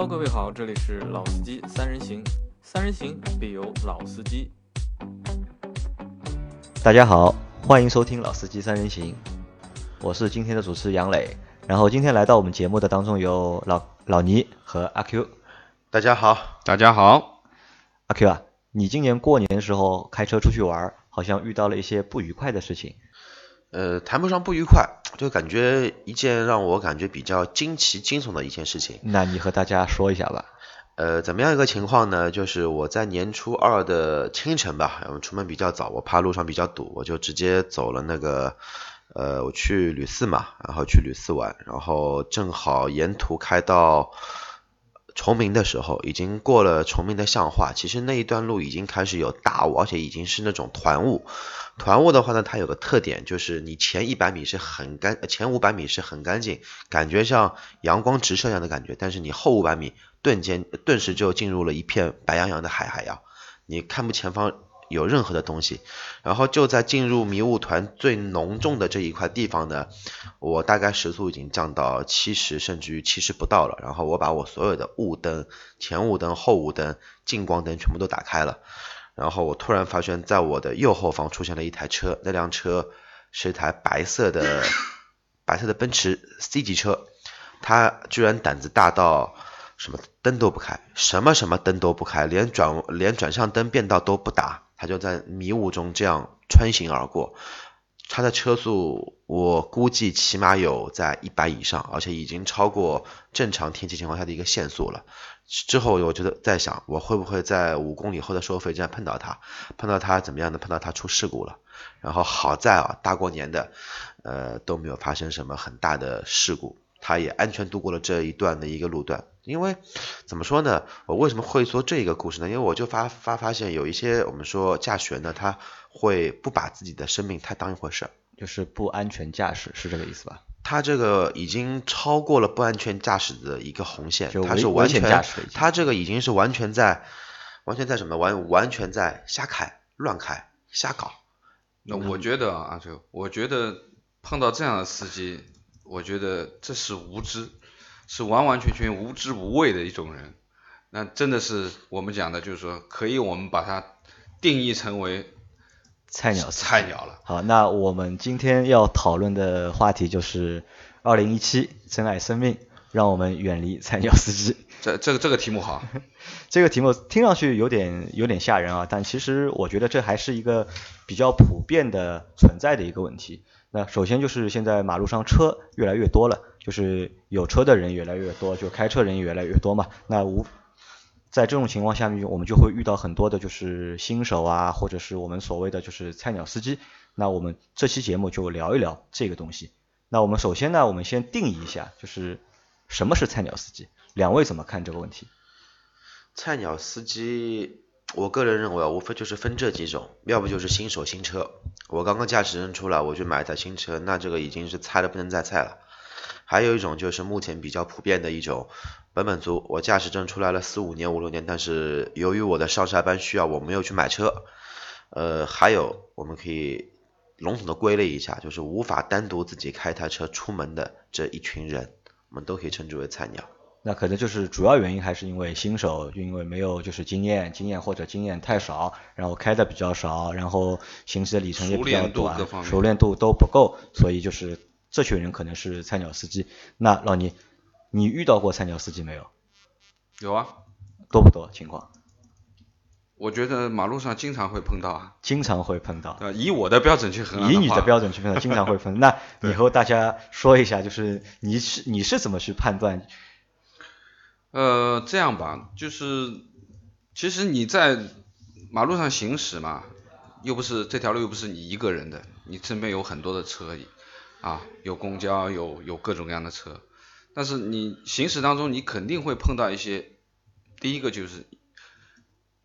Hello，各位好，这里是老司机三人行，三人行必有老司机。大家好，欢迎收听老司机三人行，我是今天的主持杨磊。然后今天来到我们节目的当中有老老倪和阿 Q。大家好，大家好，阿 Q 啊，你今年过年的时候开车出去玩，好像遇到了一些不愉快的事情。呃，谈不上不愉快，就感觉一件让我感觉比较惊奇、惊悚的一件事情。那你和大家说一下吧。呃，怎么样一个情况呢？就是我在年初二的清晨吧，我出门比较早，我怕路上比较堵，我就直接走了那个，呃，我去吕四嘛，然后去吕四玩，然后正好沿途开到崇明的时候，已经过了崇明的象化，其实那一段路已经开始有大雾，而且已经是那种团雾。团雾的话呢，它有个特点，就是你前一百米是很干，前五百米是很干净，感觉像阳光直射一样的感觉，但是你后五百米顿间顿时就进入了一片白洋洋的海海洋，你看不前方有任何的东西。然后就在进入迷雾团最浓重的这一块地方呢，我大概时速已经降到七十甚至于七十不到了，然后我把我所有的雾灯、前雾灯、后雾灯、近光灯全部都打开了。然后我突然发现，在我的右后方出现了一台车，那辆车是一台白色的 白色的奔驰 C 级车，它居然胆子大到什么灯都不开，什么什么灯都不开，连转连转向灯变道都不打，他就在迷雾中这样穿行而过。他的车速我估计起码有在一百以上，而且已经超过正常天气情况下的一个限速了。之后我觉得在想，我会不会在五公里后的收费站碰到他？碰到他怎么样呢？碰到他出事故了。然后好在啊，大过年的，呃都没有发生什么很大的事故，他也安全度过了这一段的一个路段。因为怎么说呢？我为什么会说这个故事呢？因为我就发发发现有一些我们说驾驶员呢，他会不把自己的生命太当一回事，就是不安全驾驶，是这个意思吧？他这个已经超过了不安全驾驶的一个红线，他是完全他这个已经是完全在完全在什么完完全在瞎开乱开瞎搞。那我觉得啊，就我觉得碰到这样的司机，我觉得这是无知，是完完全全无知无畏的一种人。那真的是我们讲的，就是说可以我们把它定义成为。菜鸟，菜鸟了。好，那我们今天要讨论的话题就是二零一七珍爱生命，让我们远离菜鸟司机。这这个这个题目好，这个题目听上去有点有点吓人啊，但其实我觉得这还是一个比较普遍的存在的一个问题。那首先就是现在马路上车越来越多了，就是有车的人越来越多，就开车人越来越多嘛。那无在这种情况下面，我们就会遇到很多的，就是新手啊，或者是我们所谓的就是菜鸟司机。那我们这期节目就聊一聊这个东西。那我们首先呢，我们先定义一下，就是什么是菜鸟司机？两位怎么看这个问题？菜鸟司机，我个人认为，无非就是分这几种，要不就是新手新车。我刚刚驾驶证出来，我去买一台新车，那这个已经是菜的不能再菜了。还有一种就是目前比较普遍的一种。本本族，我驾驶证出来了四五年五六年，但是由于我的上下班需要，我没有去买车。呃，还有我们可以笼统的归类一下，就是无法单独自己开台车出门的这一群人，我们都可以称之为菜鸟。那可能就是主要原因还是因为新手，因为没有就是经验，经验或者经验太少，然后开的比较少，然后行驶的里程也比较短，熟练度都不够，所以就是这群人可能是菜鸟司机。那老倪。你遇到过菜鸟司机没有？有啊，多不多情况？我觉得马路上经常会碰到啊，经常会碰到。以我的标准去衡量以你的标准去衡量，经常会碰。那 你和大家说一下，就是你是你是怎么去判断？呃，这样吧，就是其实你在马路上行驶嘛，又不是这条路又不是你一个人的，你身边有很多的车，啊，有公交，有有各种各样的车。但是你行驶当中，你肯定会碰到一些，第一个就是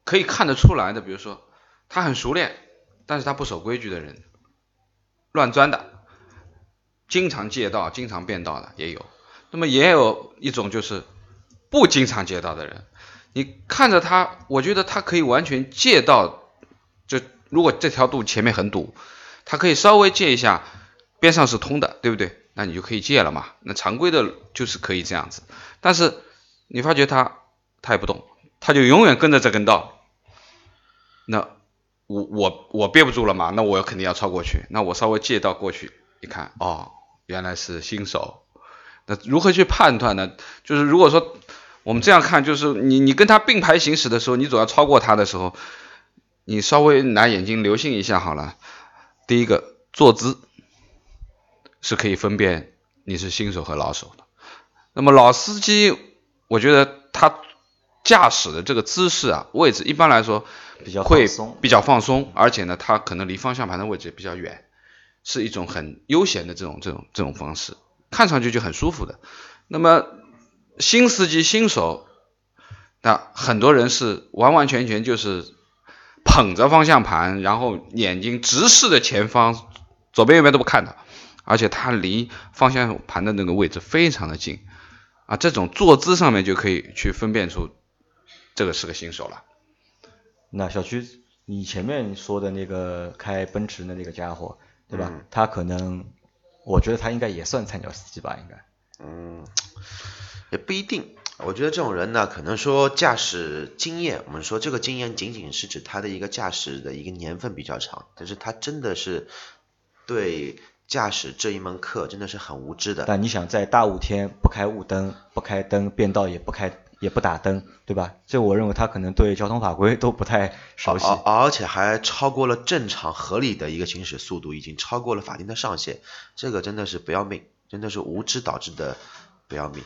可以看得出来的，比如说他很熟练，但是他不守规矩的人，乱钻的，经常借道、经常变道的也有。那么也有一种就是不经常借道的人，你看着他，我觉得他可以完全借道，就如果这条路前面很堵，他可以稍微借一下，边上是通的，对不对？那你就可以借了嘛，那常规的就是可以这样子，但是你发觉他他也不动，他就永远跟着这根道，那我我我憋不住了嘛，那我肯定要超过去，那我稍微借道过去一看，哦，原来是新手，那如何去判断呢？就是如果说我们这样看，就是你你跟他并排行驶的时候，你总要超过他的时候，你稍微拿眼睛留心一下好了。第一个坐姿是可以分辨你是新手和老手的。那么老司机，我觉得他驾驶的这个姿势啊，位置一般来说比较会松比较放松，而且呢，它可能离方向盘的位置也比较远，是一种很悠闲的这种这种这种方式，看上去就很舒服的。那么新司机新手，那很多人是完完全全就是捧着方向盘，然后眼睛直视着前方，左边右边都不看的，而且他离方向盘的那个位置非常的近啊，这种坐姿上面就可以去分辨出这个是个新手了。那小区，你前面说的那个开奔驰的那个家伙，对吧？嗯他可能，我觉得他应该也算菜鸟司机吧，应该。嗯，也不一定。我觉得这种人呢，可能说驾驶经验，我们说这个经验仅仅是指他的一个驾驶的一个年份比较长，但是他真的是对驾驶这一门课真的是很无知的。但你想在大雾天不开雾灯、不开灯、变道也不开也不打灯，对吧？这我认为他可能对交通法规都不太熟悉。而而且还超过了正常合理的一个行驶速度，已经超过了法定的上限，这个真的是不要命，真的是无知导致的不要命。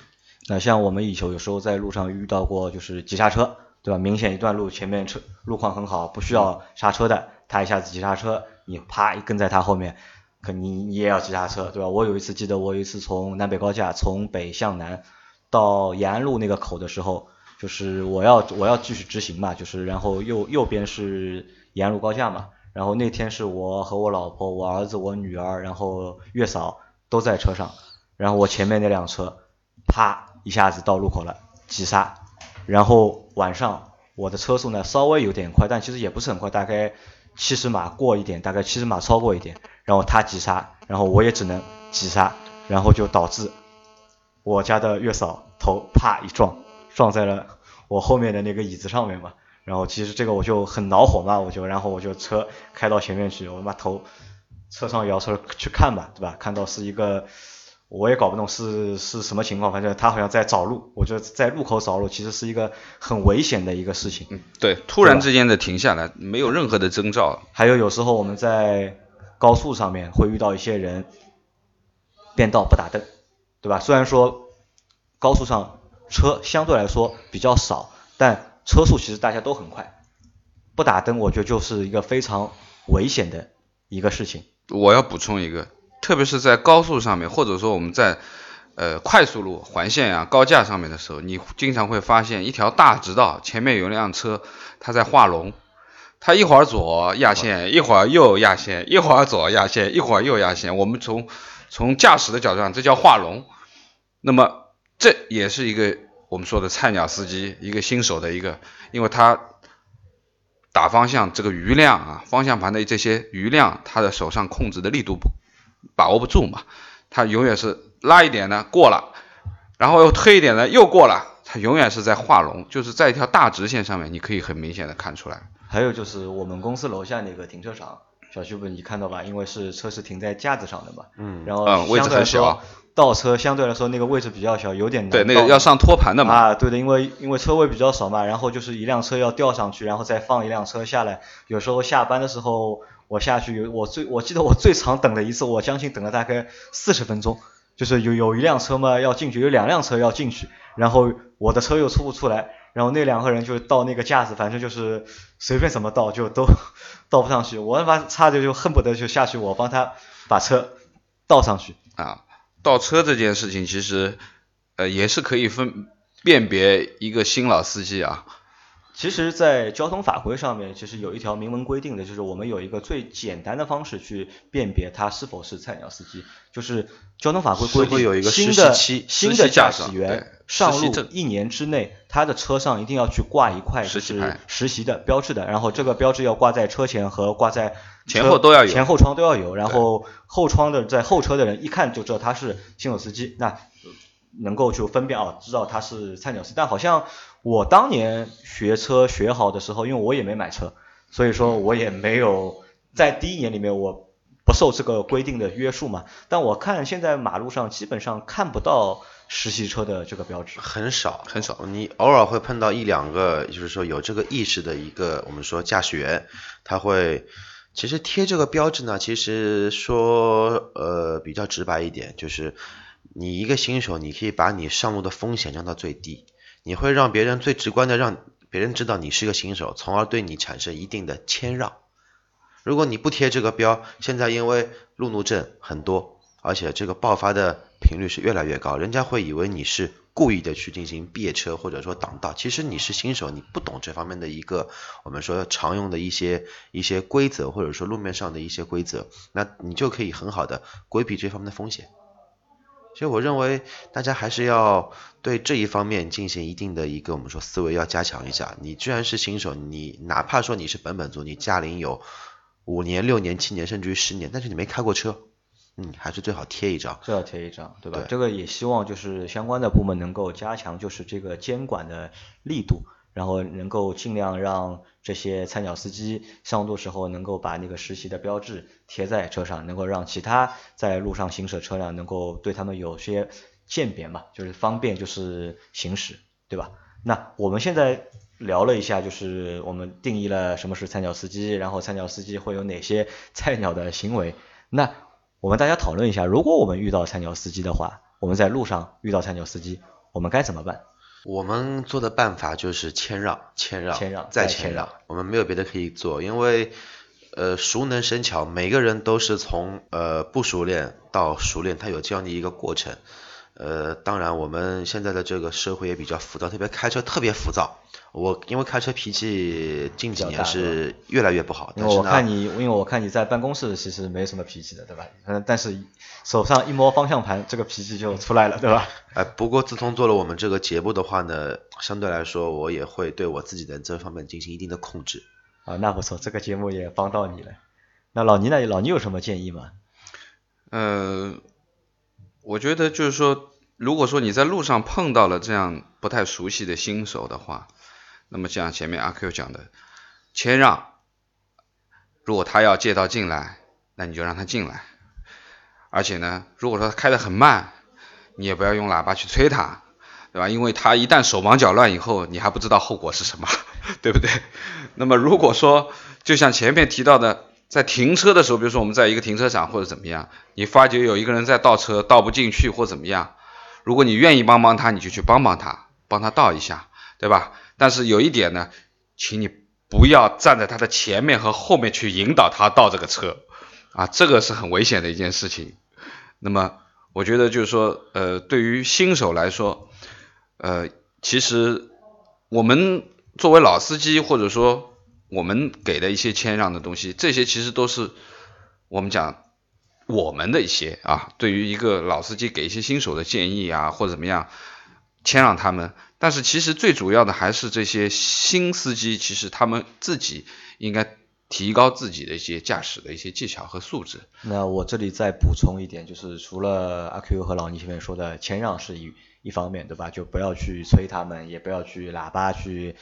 那像我们以前有时候在路上遇到过，就是急刹车，对吧？明显一段路前面车路况很好，不需要刹车的，他一下子急刹车，你啪一跟在他后面，可你你也要急刹车，对吧？我有一次记得我有一次从南北高架从北向南到延安路那个口的时候，就是我要我要继续直行嘛，就是然后右右边是延安路高架嘛，然后那天是我和我老婆、我儿子、我女儿，然后月嫂都在车上，然后我前面那辆车啪一下子到路口了，急刹，然后晚上我的车速呢稍微有点快，但其实也不是很快，大概七十码过一点，大概七十码超过一点，然后他急刹，然后我也只能急刹，然后就导致我家的月嫂头啪一撞，撞在了我后面的那个椅子上面嘛。然后其实这个我就很恼火嘛，我就然后我就车开到前面去，我把头车上摇车去看吧，对吧？看到是一个我也搞不懂是是什么情况，反正他好像在找路，我觉得在路口找路其实是一个很危险的一个事情。嗯，对，突然之间的停下来，没有任何的征兆。还有有时候我们在高速上面会遇到一些人变道不打灯，对吧？虽然说高速上车相对来说比较少，但车速其实大家都很快，不打灯我觉得就是一个非常危险的一个事情。我要补充一个，特别是在高速上面，或者说我们在呃快速路、环线啊、高架上面的时候，你经常会发现一条大直道前面有一辆车，它在画龙，它一会儿左压线，一会儿右压线，一会儿左压线，一会儿右压线。我们从从驾驶的角度上，这叫画龙。那么这也是一个我们说的菜鸟司机，一个新手的一个，因为他打方向这个余量啊，方向盘的这些余量，他的手上控制的力度不把握不住嘛，他永远是拉一点呢过了，然后又推一点呢又过了，他永远是在画龙，就是在一条大直线上面，你可以很明显的看出来。还有就是我们公司楼下那个停车场，小区不你看到吧？因为是车是停在架子上的嘛，嗯然后嗯位置相对来很小说倒车相对来说那个位置比较小，有点难对，那个要上托盘的嘛。啊，对的，因为因为车位比较少嘛，然后就是一辆车要吊上去，然后再放一辆车下来。有时候下班的时候我下去有我最我记得我最长等的一次，我将近等了大概四十分钟，就是有有一辆车嘛要进去，有两辆车要进去，然后我的车又出不出来，然后那两个人就倒那个架子，反正就是随便怎么倒就都 倒不上去，我他妈差点就恨不得就下去我帮他把车倒上去。啊，倒车这件事情其实呃也是可以分辨别一个新老司机啊。其实，在交通法规上面，其实有一条明文规定的，就是我们有一个最简单的方式去辨别他是否是菜鸟司机，就是交通法规规定会有一个定新的新的驾驶员上路一年之内，他的车上一定要去挂一块就是实习实习的标志的，然后这个标志要挂在车前和挂在前后都要有。前后窗都要有，然后后窗的在后车的人一看就知道他是新手司机。那能够就分辨哦，知道它是菜鸟司机。但好像我当年学车学好的时候，因为我也没买车，所以说我也没有在第一年里面我不受这个规定的约束嘛。但我看现在马路上基本上看不到实习车的这个标志。很少很少你偶尔会碰到一两个，就是说有这个意识的一个，我们说驾驶员，他会。其实贴这个标志呢，其实说呃比较直白一点，就是你一个新手，你可以把你上路的风险降到最低，你会让别人最直观的让别人知道你是个新手，从而对你产生一定的谦让。如果你不贴这个标，现在因为路怒症很多，而且这个爆发的频率是越来越高，人家会以为你是。故意的去进行别车或者说挡道，其实你是新手，你不懂这方面的一个我们说常用的一些一些规则，或者说路面上的一些规则，那你就可以很好的规避这方面的风险。所以我认为大家还是要对这一方面进行一定的一个我们说思维要加强一下。你居然是新手，你哪怕说你是本本族，你驾龄有五年、六年、七年，甚至于十年，但是你没开过车。嗯，还是最好贴一张，最好贴一张，对吧？这个也希望就是相关的部门能够加强，就是这个监管的力度，然后能够尽量让这些菜鸟司机上路时候能够把那个实习的标志贴在车上，能够让其他在路上行驶车辆能够对他们有些鉴别嘛，就是方便就是行驶，对吧？那我们现在聊了一下，就是我们定义了什么是菜鸟司机，然后菜鸟司机会有哪些 菜鸟的行为，那。我们大家讨论一下，如果我们遇到菜鸟司机的话，我们在路上遇到菜鸟司机，我们该怎么办？我们做的办法就是谦让，谦让，谦让，再谦让。我们没有别的可以做，因为呃熟能生巧，每个人都是从呃不熟练到熟练，他有这样的一个过程。呃，当然我们现在的这个社会也比较浮躁，特别开车特别浮躁。我因为开车脾气近几年是越来越不好，因为我看你，因为我看你在办公室其实没什么脾气的，对吧？嗯，但是手上一摸方向盘，这个脾气就出来了，对吧？哎，不过自从做了我们这个节目的话呢，相对来说我也会对我自己的这方面进行一定的控制。啊，那不错，这个节目也帮到你了。那老倪呢？老倪有什么建议吗？呃，我觉得就是说，如果说你在路上碰到了这样不太熟悉的新手的话，那么像前面阿 Q 讲的，谦让，如果他要借道进来，那你就让他进来。而且呢，如果说他开得很慢，你也不要用喇叭去催他，对吧？因为他一旦手忙脚乱以后，你还不知道后果是什么，对不对？那么如果说，就像前面提到的，在停车的时候，比如说我们在一个停车场或者怎么样，你发觉有一个人在倒车倒不进去或怎么样，如果你愿意帮帮他，你就去帮帮他，帮他倒一下，对吧？但是有一点呢，请你不要站在他的前面和后面去引导他倒这个车，啊，这个是很危险的一件事情。那么，我觉得就是说，呃，对于新手来说，呃，其实我们作为老司机，或者说我们给的一些谦让的东西，这些其实都是我们讲我们的一些啊，对于一个老司机给一些新手的建议啊，或者怎么样，谦让他们。但是其实最主要的还是这些新司机，其实他们自己应该提高自己的一些驾驶的一些技巧和素质。那我这里再补充一点，就是除了阿 Q 和老倪前面说的谦让是一一方面，对吧？就不要去催他们，也不要去喇叭去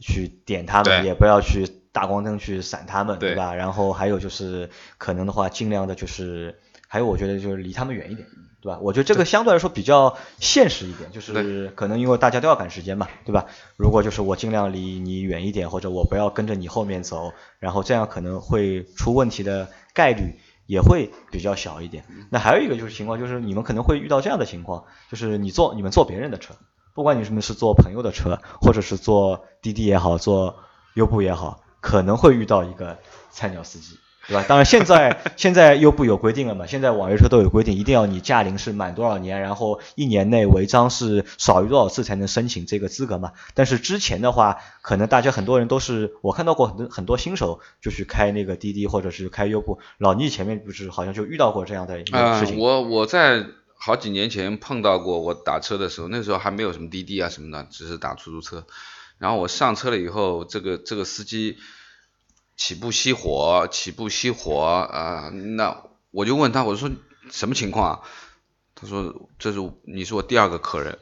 去点他们，也不要去大光灯去闪他们，对吧？然后还有就是可能的话，尽量的就是，还有我觉得就是离他们远一点。对吧？我觉得这个相对来说比较现实一点，就是可能因为大家都要赶时间嘛，对吧？如果就是我尽量离你远一点，或者我不要跟着你后面走，然后这样可能会出问题的概率也会比较小一点。那还有一个就是情况，就是你们可能会遇到这样的情况，就是你坐你们坐别人的车，不管你什么是坐朋友的车，或者是坐滴滴也好，坐优步也好，可能会遇到一个菜鸟司机。对吧？当然，现在现在优步有规定了嘛？现在网约车都有规定，一定要你驾龄是满多少年，然后一年内违章是少于多少次才能申请这个资格嘛？但是之前的话，可能大家很多人都是我看到过很多很多新手就去开那个滴滴或者是开优步。老倪前面不是好像就遇到过这样的一个事情？我我在好几年前碰到过，我打车的时候，那时候还没有什么滴滴啊什么的，只是打出租车。然后我上车了以后，这个这个司机。起步熄火，起步熄火啊！那我就问他，我说什么情况？他说这是你是我第二个客人，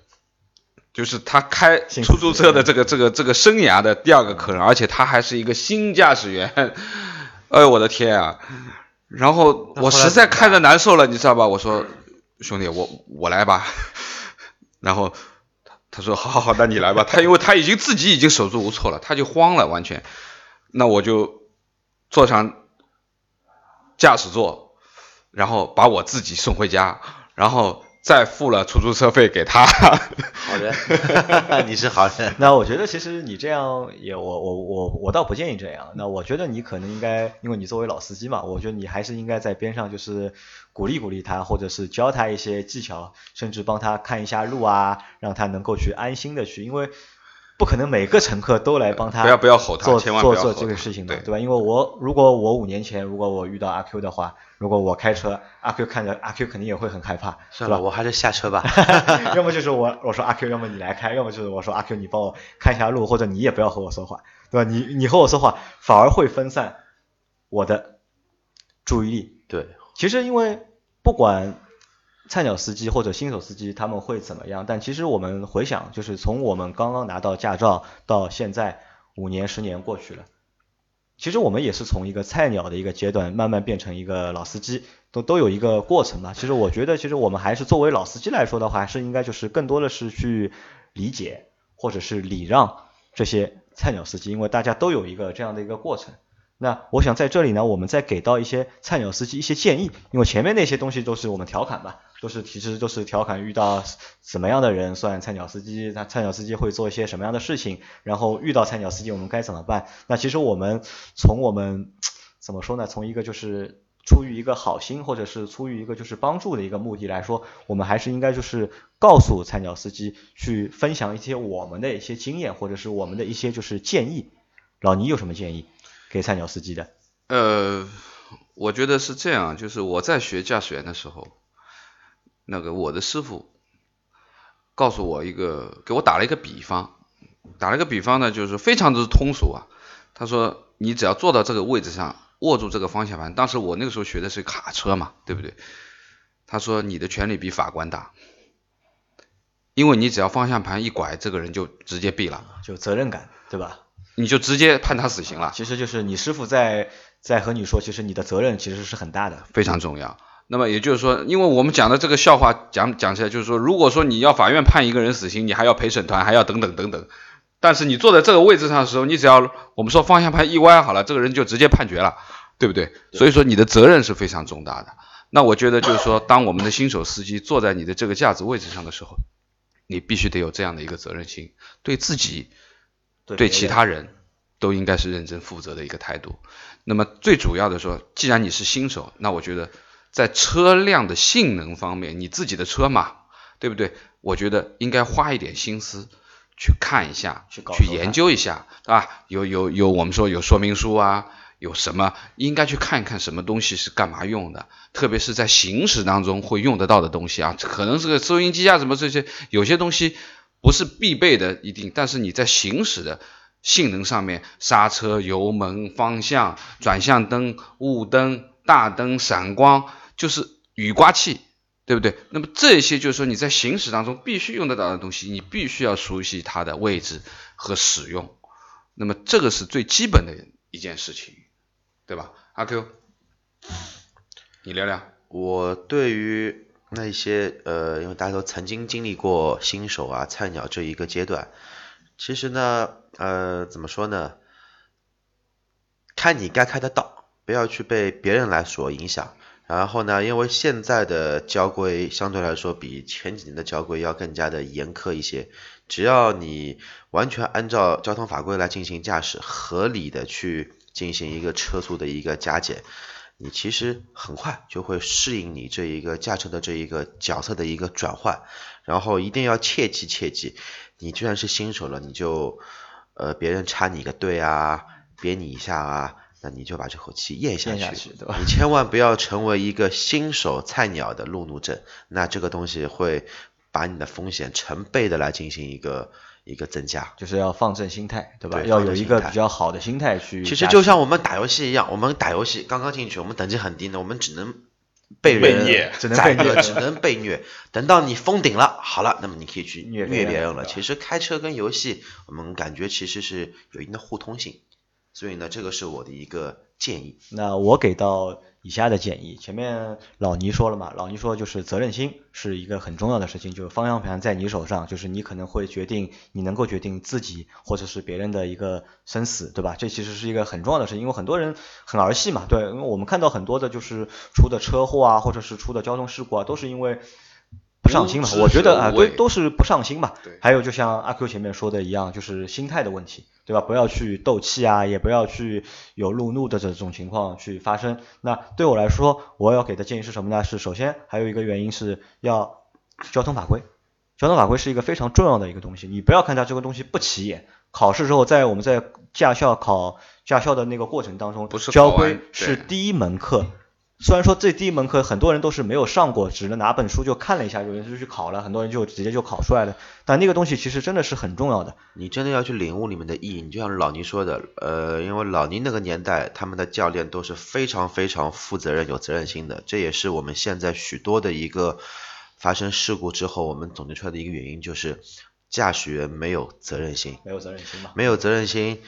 就是他开出租车的这个这个这个生涯的第二个客人，而且他还是一个新驾驶员，哎呦我的天啊！然后我实在看着难受了，你知道吧？我说兄弟，我我来吧。然后他他说好好好，那你来吧。他因为他已经自己已经手足无措了，他就慌了，完全。那我就坐上驾驶座，然后把我自己送回家，然后。再付了出租车费给他，好人，你是好人。那我觉得其实你这样也，我我我我倒不建议这样。那我觉得你可能应该，因为你作为老司机嘛，我觉得你还是应该在边上就是鼓励鼓励他，或者是教他一些技巧，甚至帮他看一下路啊，让他能够去安心的去，因为。不可能每个乘客都来帮他，不要不要吼他，做千万不要做这个事情的，对吧？因为我如果我五年前如果我遇到阿 Q 的话，如果我开车，阿 Q 看着阿 Q 肯定也会很害怕，算了，我还是下车吧。要么就是我我说阿 Q，要么你来开，要么就是我说阿 Q 你帮我看一下路，或者你也不要和我说话，对吧？你你和我说话反而会分散我的注意力。对，其实因为不管。菜鸟司机或者新手司机他们会怎么样？但其实我们回想，就是从我们刚刚拿到驾照到现在五年、十年过去了，其实我们也是从一个菜鸟的一个阶段慢慢变成一个老司机，都都有一个过程嘛。其实我觉得，其实我们还是作为老司机来说的话，还是应该就是更多的是去理解或者是礼让这些菜鸟司机，因为大家都有一个这样的一个过程。那我想在这里呢，我们再给到一些菜鸟司机一些建议，因为前面那些东西都是我们调侃吧，都是其实都是调侃遇到什么样的人算菜鸟司机，那菜鸟司机会做一些什么样的事情，然后遇到菜鸟司机我们该怎么办？那其实我们从我们怎么说呢？从一个就是出于一个好心，或者是出于一个就是帮助的一个目的来说，我们还是应该就是告诉菜鸟司机去分享一些我们的一些经验，或者是我们的一些就是建议。老倪有什么建议？给菜鸟司机的，呃，我觉得是这样，就是我在学驾驶员的时候，那个我的师傅告诉我一个，给我打了一个比方，打了一个比方呢，就是非常的通俗啊。他说，你只要坐到这个位置上，握住这个方向盘，当时我那个时候学的是卡车嘛，对不对？他说，你的权力比法官大，因为你只要方向盘一拐，这个人就直接毙了，就责任感，对吧？你就直接判他死刑了。其实就是你师傅在在和你说，其实你的责任其实是很大的，非常重要。那么也就是说，因为我们讲的这个笑话讲讲起来，就是说，如果说你要法院判一个人死刑，你还要陪审团，还要等等等等。但是你坐在这个位置上的时候，你只要我们说方向盘一歪好了，这个人就直接判决了，对不对？所以说你的责任是非常重大的。那我觉得就是说，当我们的新手司机坐在你的这个驾驶位置上的时候，你必须得有这样的一个责任心，对自己。对其他人都应该是认真负责的一个态度。那么最主要的说，既然你是新手，那我觉得在车辆的性能方面，你自己的车嘛，对不对？我觉得应该花一点心思去看一下，去研究一下，对吧，有有有，我们说有说明书啊，有什么应该去看一看什么东西是干嘛用的，特别是在行驶当中会用得到的东西啊，可能是个收音机啊什么这些，有些东西。不是必备的一定，但是你在行驶的性能上面，刹车、油门、方向、转向灯、雾灯、大灯、闪光，就是雨刮器，对不对？那么这些就是说你在行驶当中必须用得到的东西，你必须要熟悉它的位置和使用。那么这个是最基本的一件事情，对吧？阿 Q，你聊聊。我对于。那一些呃，因为大家都曾经经历过新手啊、菜鸟这一个阶段，其实呢，呃，怎么说呢？看你该开的道，不要去被别人来所影响。然后呢，因为现在的交规相对来说比前几年的交规要更加的严苛一些，只要你完全按照交通法规来进行驾驶，合理的去进行一个车速的一个加减。你其实很快就会适应你这一个驾车的这一个角色的一个转换，然后一定要切记切记，你居然是新手了，你就呃别人插你一个队啊，别你一下啊，那你就把这口气咽下去，你千万不要成为一个新手菜鸟的路怒症，那这个东西会把你的风险成倍的来进行一个。一个增加，就是要放正心态，对吧？要有一个比较好的心态去。其实就像我们打游戏一样，我们打游戏刚刚进去，我们等级很低呢，我们只能被人虐只能被虐只能被虐。等到你封顶了，好了，那么你可以去虐虐别人了。其实开车跟游戏，我们感觉其实是有一定的互通性，所以呢，这个是我的一个建议。那我给到以下的建议，前面老倪说了嘛，老倪说就是责任心是一个很重要的事情，就是方向盘在你手上，就是你可能会决定，你能够决定自己或者是别人的一个生死，对吧？这其实是一个很重要的事情，因为很多人很儿戏嘛，对，因为我们看到很多的就是出的车祸啊，或者是出的交通事故啊，都是因为。不上心嘛我觉得啊，对，者无畏都是不上心嘛。对还有就像阿 Q 前面说的一样，就是心态的问题，对吧？不要去斗气啊，也不要去有路怒的这种情况去发生。那对我来说，我要给的建议是什么呢？是首先还有一个原因是要交通法规，交通法规是一个非常重要的一个东西，你不要看它这个东西不起眼。考试之后，在我们在驾校考驾校的那个过程当中，不是交规是第一门课。虽然说这第一门课很多人都是没有上过，只能拿本书就看了一下，有人就去考了，很多人就直接就考出来了。但那个东西其实真的是很重要的。你真的要去领悟里面的意义，你就像老倪说的，呃，因为老倪那个年代，他们的教练都是非常非常负责任、有责任心的，这也是我们现在许多的一个发生事故之后，我们总结出来的一个原因，就是驾驶员没有责任心，没有责任心嘛？没有责任心，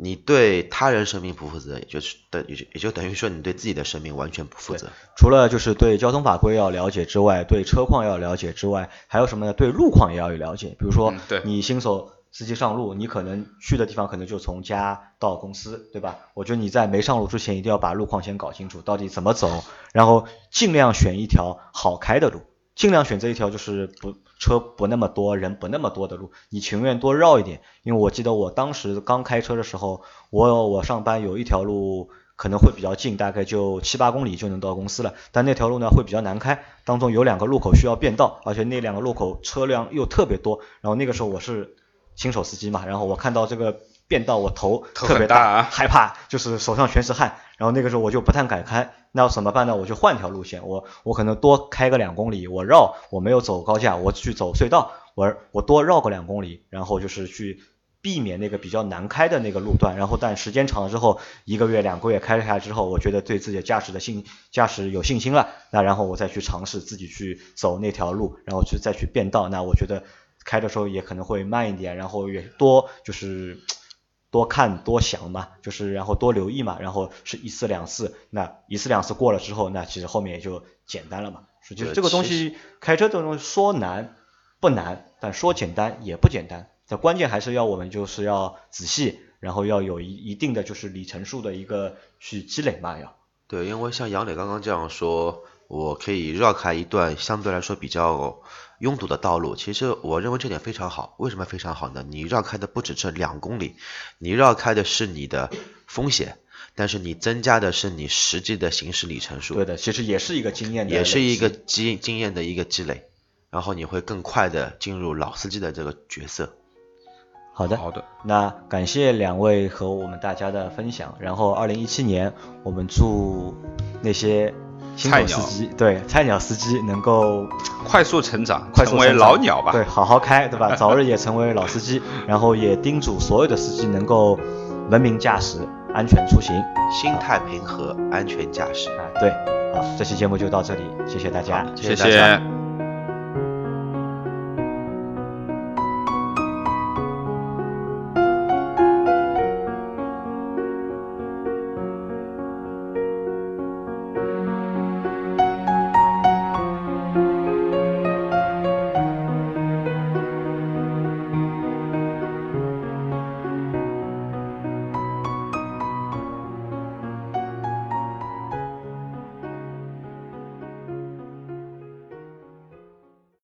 你对他人生命不负责，也就是等也就也就等于说你对自己的生命完全不负责。除了就是对交通法规要了解之外，对车况要了解之外，还有什么呢？对路况也要有了解。比如说你新手司机上路，你可能去的地方可能就从家到公司，对吧？我觉得你在没上路之前，一定要把路况先搞清楚，到底怎么走，然后尽量选一条好开的路，尽量选择一条就是不车不那么多、人不那么多的路，你情愿多绕一点。因为我记得我当时刚开车的时候，我我上班有一条路可能会比较近，大概就七八公里就能到公司了，但那条路呢会比较难开，当中有两个路口需要变道，而且那两个路口车辆又特别多，然后那个时候我是新手司机嘛，然后我看到这个变道，我头头特别很大啊。害怕，就是手上全是汗，然后那个时候我就不太敢开，那要怎么办呢？我就换条路线，我我可能多开个两公里，我绕，我没有走高架，我去走隧道，我我多绕个两公里，然后就是去避免那个比较难开的那个路段，然后但时间长了之后，一个月两个月开下来之后，我觉得对自己的驾驶的信驾驶有信心了，那然后我再去尝试自己去走那条路，然后去再去变道，那我觉得开的时候也可能会慢一点，然后也多就是多看多想嘛，就是然后多留意嘛，然后是一次两次，那一次两次过了之后，那其实后面也就简单了嘛。实际这个东西开车这种东西说难不难，但说简单也不简单。这关键还是要我们就是要仔细，然后要有一一定的就是里程数的一个去积累嘛，要。对，因为像杨磊刚刚这样说，我可以绕开一段相对来说比较拥堵的道路。其实我认为这点非常好。为什么非常好呢？你绕开的不止这两公里，你绕开的是你的风险，但是你增加的是你实际的行驶里程数，对的，其实也是一个经验的，也是一个经经验的一个积累，然后你会更快的进入老司机的这个角色。好的。好的，那感谢两位和我们大家的分享。然后，二零一七年，我们祝那些新菜鸟手司机，对菜鸟司机能够快速成长，快速成为老鸟吧。对，好好开，对吧？早日也成为老司机。然后也叮嘱所有的司机能够文明驾驶，安全出行。心态平和，安全驾驶。啊，对，好，这期节目就到这里，谢谢大家。谢谢大家谢